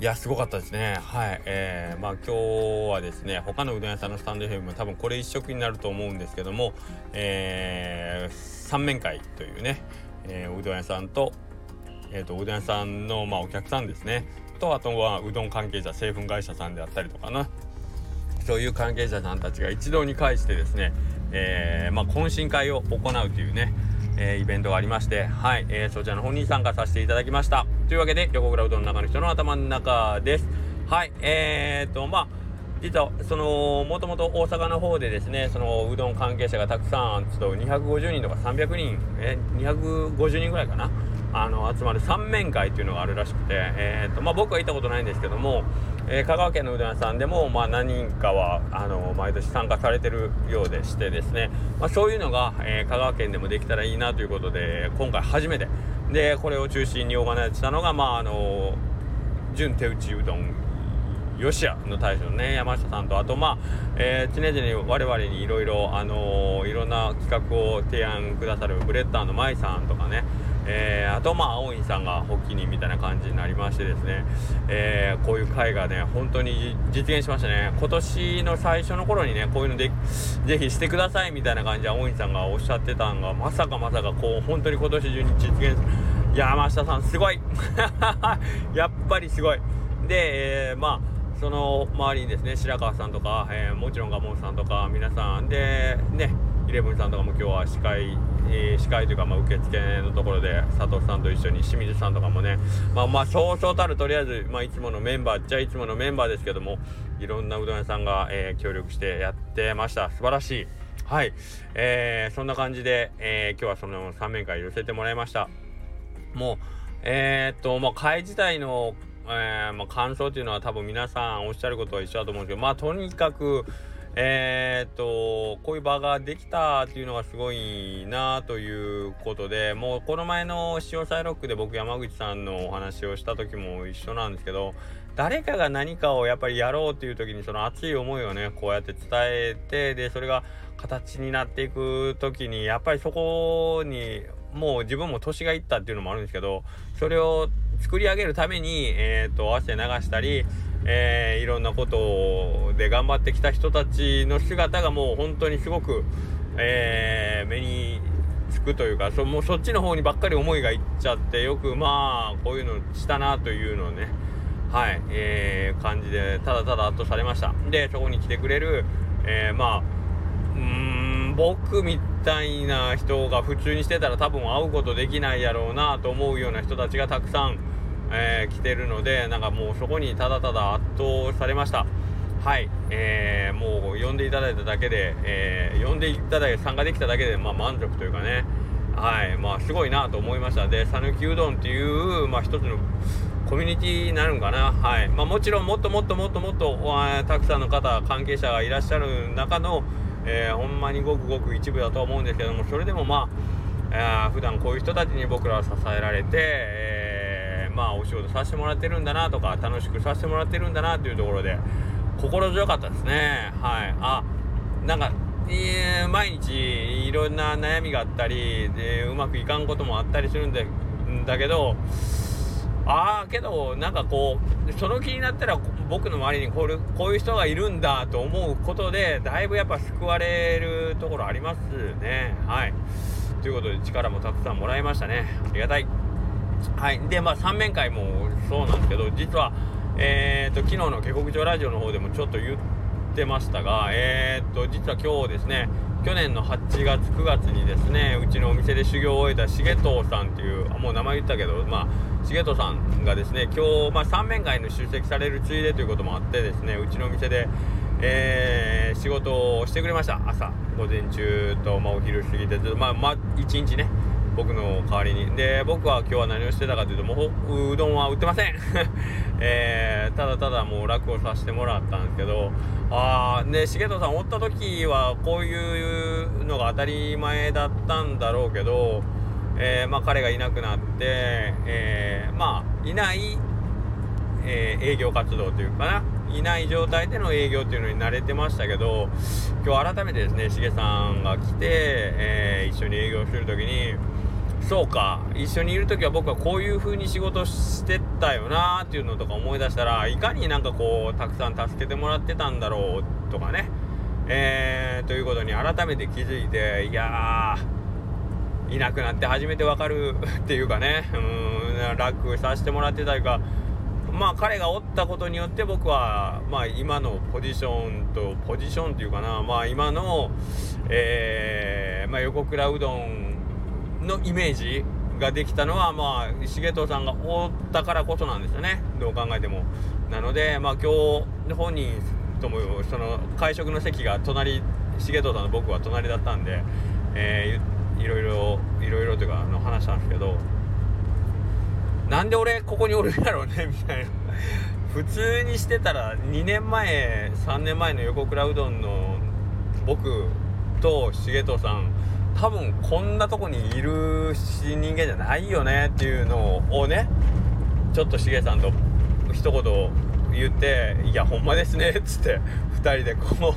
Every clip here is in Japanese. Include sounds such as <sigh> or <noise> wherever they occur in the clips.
いや、すごかったですね。はい。えー、まあ今日はですね、他のうどん屋さんのスタンド FM も多分これ一色になると思うんですけども、えー、三面会というね、えー、うどん屋さんと、えっ、ー、と、うどん屋さんの、まあ、お客さんですね。と、あとはうどん関係者、製粉会社さんであったりとかな。そういう関係者さんたちが一堂に会してですね、えー、まあ、懇親会を行うというね、えー、イベントがありまして、はい、えー、そちらの方に参加させていただきました。というわけで、横倉うどんの中の人の頭の中です。はい、えーと、まあ、実は、その、もともと大阪の方でですね、その、うどん関係者がたくさん、ちょっと250人とか300人、え250人ぐらいかな、あの、集まる三面会っていうのがあるらしくて、えーと、まあ、僕は行ったことないんですけども、えー、香川県のうどん屋さんでも、まあ、何人かはあの毎年参加されてるようでしてですね、まあ、そういうのが、えー、香川県でもできたらいいなということで今回初めてでこれを中心にオーガナイズしたのが、まあ、あの純手打ちうどんよしやの大将のね山下さんとあとまあ、えー、常々我々にいろいろあのいろんな企画を提案くださるブレッダーの舞さんとかねえー、あとまあ青院さんが発起人みたいな感じになりましてですね、えー、こういう会がね本当に実現しましたね。今年の最初の頃にねこういうのでぜひしてくださいみたいな感じで青院さんがおっしゃってたんがまさかまさかこう本当に今年中に実現山下さんすごい。<laughs> やっぱりすごい。で、えー、まあその周りにですね白川さんとか、えー、もちろんガモンさんとか皆さんでねイレブンさんとかも今日は司会、えー、司会というか、まあ、受付のところで佐藤さんと一緒に清水さんとかもねまあまあそうそうたるとりあえず、まあ、いつものメンバーっちゃいつものメンバーですけどもいろんなうどん屋さんが、えー、協力してやってました。素晴らしい。はい、えー、そんな感じで、えー、今日はその3面会寄せてもらいました。もうえ、っとまあ会自体のえー、まあ、感想っていうのは多分皆さんおっしゃることは一緒だと思うんですけどまあとにかくえー、っと、こういう場ができたっていうのがすごいなということで、もうこの前の潮サイロックで僕山口さんのお話をした時も一緒なんですけど、誰かが何かをやっぱりやろうっていう時にその熱い思いをね、こうやって伝えて、で、それが形になっていく時に、やっぱりそこにもう自分も年がいったっていうのもあるんですけど、それを作り上げるために、えー、っと、汗流したり、えー、いろんなことで頑張ってきた人たちの姿がもう本当にすごく、えー、目につくというかそもうそっちの方にばっかり思いがいっちゃってよくまあこういうのしたなというのをねはい、えー、感じでただただ圧倒されました。でそこに来てくれる、えー、まあうーん僕みたいな人が普通にしてたら多分会うことできないやろうなと思うような人たちがたくさんえー、来てるのでなんかもうそこにただただ圧倒されました。はい、えー、もう呼んでいただいただけで、えー、呼んでいただいて参加できただけで、まあ、満足というかね。はい。まあすごいなと思いました。で讃岐うどんっていう、まあ、一つのコミュニティになるんかな。はい。まあもちろんもっともっともっともっとたくさんの方関係者がいらっしゃる中の、えー、ほんまにごくごく一部だと思うんですけどもそれでもまあ、えー、普段こういう人たちに僕らは支えられて、えーまあお仕事させてもらってるんだなとか楽しくさせてもらってるんだなというところで心強かったですね。はい。あなんかえー、毎日いろんな悩みがあったりでうまくいかんこともあったりするんでんだけどああけどなんかこうその気になったら僕の周りにこうこういう人がいるんだと思うことでだいぶやっぱ救われるところありますね。はい。ということで力もたくさんもらいましたね。ありがたい。はい。で、まあ、三面会もそうなんですけど、実は、えっ、ー、と、昨日の下克上ラジオの方でもちょっと言ってましたが、えっ、ー、と、実は今日ですね、去年の8月、9月にですね、うちのお店で修行を終えた重藤さんっていう、もう名前言ったけど、まあ、重藤さんがですね、今日、まあ、三面会の出席されるついでということもあってですね、うちのお店で、えー、仕事をしてくれました。朝、午前中と、まあ、お昼過ぎて、まあ、まあ、1日ね、僕の代わりに。で僕は今日は何をしてたかというともううどんは売ってません、<laughs> えー、ただただもう楽をさせてもらったんですけどああね重藤さんおった時はこういうのが当たり前だったんだろうけど、えー、まあ、彼がいなくなって、えー、まあいない、え営業活動というかな。いない状態での営業っていうのに慣れてましたけど今日改めてですねしげさんが来て、えー、一緒に営業する時にそうか。一緒にいる時は僕はこういう風に仕事してたよなーっていうのとか思い出したらいかになんかこうたくさん助けてもらってたんだろうとかね。えー、ということに改めて気づいていやいなくなって初めてわかる <laughs> っていうかね。うん楽させてもらってたいうかまあ彼がおったことによって僕はまあ今のポジションとポジションっていうかな。まあ今のえー、まあ横倉うどんのイメージができたのはまあ重藤さんがおったからこそなんですよね。どう考えても。なのでまあ今日本人ともその会食の席が隣重藤さんの僕は隣だったんで、えー、いろいろいろいろというかあの話したんですけどなんで俺ここにおるんやろうね <laughs> みたいな。普通にしてたら2年前3年前の横倉うどんの僕と重藤さん多分こんなとこにいる人間じゃないよねっていうのをねちょっとしげさんと一言言って「いやほんまですね」っつって2人でこ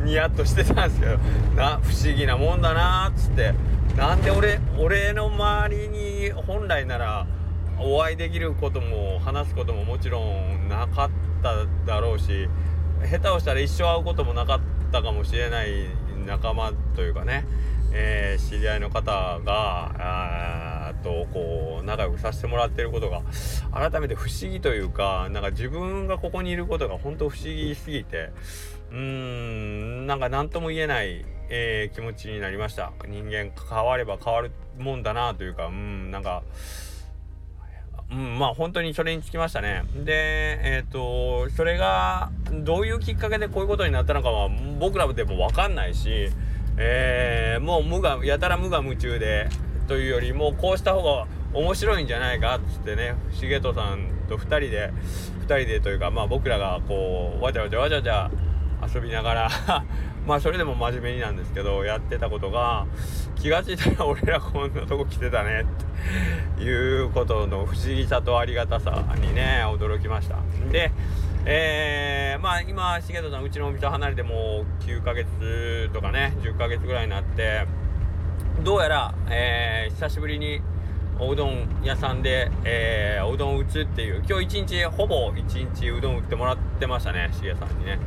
う <laughs> ニヤッとしてたんですけどな不思議なもんだなっつってなんで俺俺の周りに本来ならお会いできることも話すことももちろんなかっただろうし下手をしたら一生会うこともなかったたかもしれない仲間というかね、えー、知り合いの方がとこう仲良くさせてもらってることが改めて不思議というかなんか自分がここにいることが本当不思議すぎてうーんなんか何とも言えない、えー、気持ちになりました。人間変われば変わるもんだなというかうんなんかうん、まあ本当にそれにつきましたね。で、えっ、ー、と、それがどういうきっかけでこういうことになったのかは僕らでも分かんないし、えー、もう無我、やたら無我夢中で、というよりもこうした方が面白いんじゃないかっつってね重人さんと2人で2人でというかまあ僕らがこうわちゃわちゃわちゃわちゃ遊びながらまあそれでも真面目になんですけどやってたことが気が付いたら俺らこんなとこ来てたねっていうことの不思議さとありがたさにね驚きました。でえー、まあ今重人さんうちのお店離れてもう9ヶ月とかね10ヶ月ぐらいになってどうやら、えー、久しぶりにおうどん屋さんで、えー、おうどんを打つっていう今日一日ほぼ一日うどん売ってもらってましたねしげさんにね。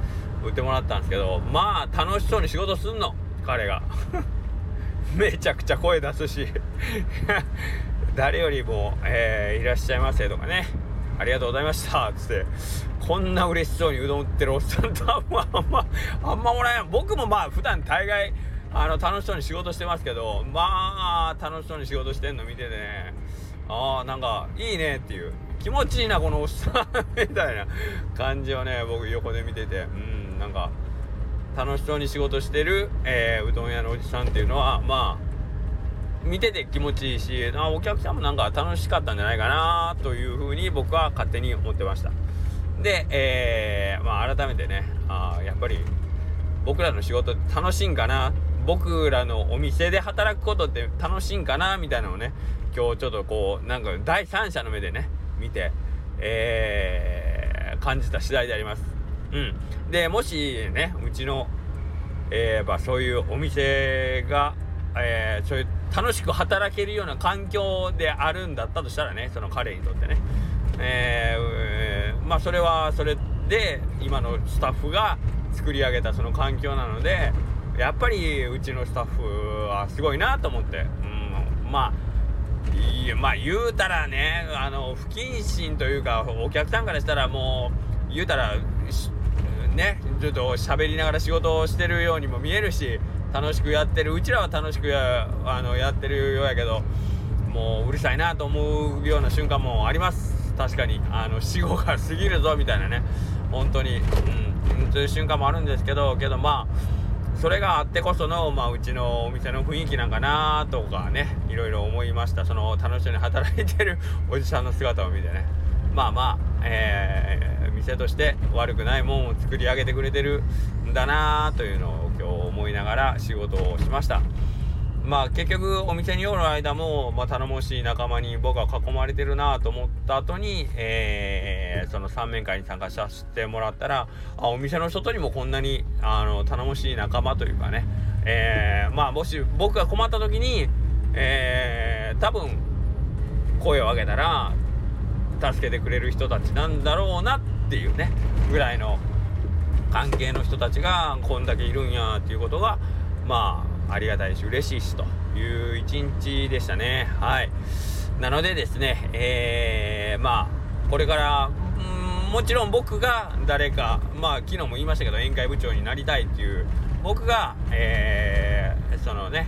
売ってもらったんですけどまあ楽しそうに仕事すんの彼が。<laughs> めちゃくちゃ声出すし。<laughs> 誰よりも、えー、いらっしゃいませとかね。ありがとうございましたつって。こんな嬉しそうにうどん売ってるおっさんとあんま <laughs> あんまあんまもらえん。僕もまあ普段大概あの楽しそうに仕事してますけどまあ楽しそうに仕事してんの見ててね。ああなんかいいねっていう。気持ちいいなこのおっさん。みたいな感じをね僕横で見てて。うん。なんか楽しそうに仕事してる、えー、うどん屋のおじさんっていうのはまあ見てて気持ちいいしあお客さんもなんか楽しかったんじゃないかなというふうに僕は勝手に思ってましたで、えー、まあ改めてねあやっぱり僕らの仕事楽しいんかな僕らのお店で働くことって楽しいんかなみたいなのをね今日ちょっとこうなんか第三者の目でね見て、えー、感じた次第であります。うん、でもしねうちの、えー、まあ、そういうお店が、えー、そういう楽しく働けるような環境であるんだったとしたらねその彼にとってね、えー、まあそれはそれで今のスタッフが作り上げたその環境なのでやっぱりうちのスタッフはすごいなと思って、うん、まあいまあ言うたらねあの不謹慎というかお客さんからしたらもう言うたらねちょっと喋りながら仕事をしてるようにも見えるし楽しくやってるうちらは楽しくやあのやってるようやけどもううるさいなと思うような瞬間もあります。確かに。あの死後が過ぎるぞみたいなね。本当に、うん、そういう瞬間もあるんですけどけどまあそれがあってこその、まあ、うちのお店の雰囲気なんかなとかねいろいろ思いました。その楽しそうに働いてるおじさんの姿を見てね。まあまあ、えー、店として悪くないもんを作り上げてくれてるんだなというのを今日思いながら仕事をしました。まあ結局お店におる間も、まあ、頼もしい仲間に僕は囲まれてるなと思った後に、えー、その三面会に参加させてもらったらあお店の外にもこんなにあの頼もしい仲間というかね、えー、まあもし僕が困った時にえー、多分声を上げたら助けてくれる人たちなんだろうなっていうねぐらいの関係の人たちがこんだけいるんやっていうことがまあありがたいし嬉しいしという一日でしたね。はい。なのでですねえー、まあこれからもちろん僕が誰かまあ昨日も言いましたけど宴会部長になりたいっていう僕がえー、そのね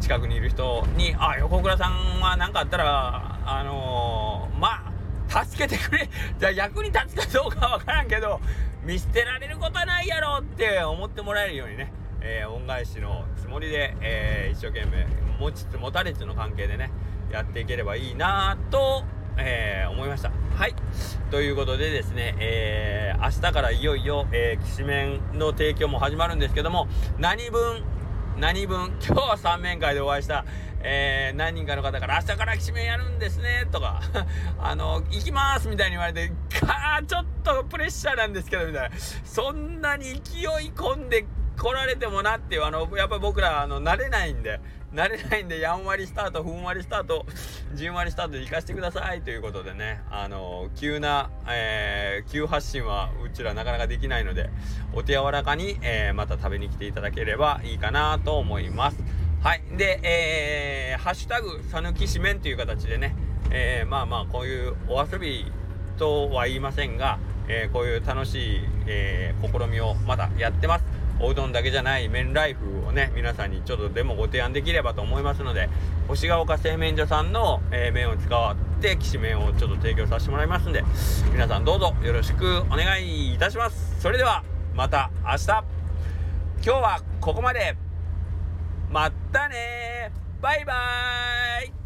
近くにいる人に「あ横倉さんは何かあったらあのー、まあ助けてくれ。じゃあ役に立つかどうかは分からんけど見捨てられることはないやろって思ってもらえるようにね、えー、恩返しのつもりで、えー、一生懸命持ちつ持たれつの関係でねやっていければいいなと、えー、思いました。はい。ということでですね、えー、明日からいよいよ、えー、きしめんの提供も始まるんですけども何分何分今日は3面会でお会いした、えー、何人かの方から明日からきしめんやるんですねとか <laughs> あの行きますみたいに言われてかちょっとプレッシャーなんですけどみたいな。そんなに勢い込んで来られてもなっていうあのやっぱり僕らあの慣れないんで慣れないんでやんわりスタートふんわりスタートじんわりスタートで行かせてくださいということでねあの急な、えー、急発進はうちらなかなかできないのでお手柔らかに、えー、また食べに来ていただければいいかなと思います。はい。で、えー、ハッシュタグさぬきしめんという形でね、えー、まあまあこういうお遊びとは言いませんが、えー、こういう楽しい、えー、試みをまだやってます。おうどんだけじゃない麺ライフをね皆さんにちょっとでもご提案できればと思いますので星ヶ丘製麺所さんの、えー、麺を使ってきしめんをちょっと提供させてもらいますんで皆さんどうぞよろしくお願いいたします。それではまた明日。今日はここまで。またねバイバーイ。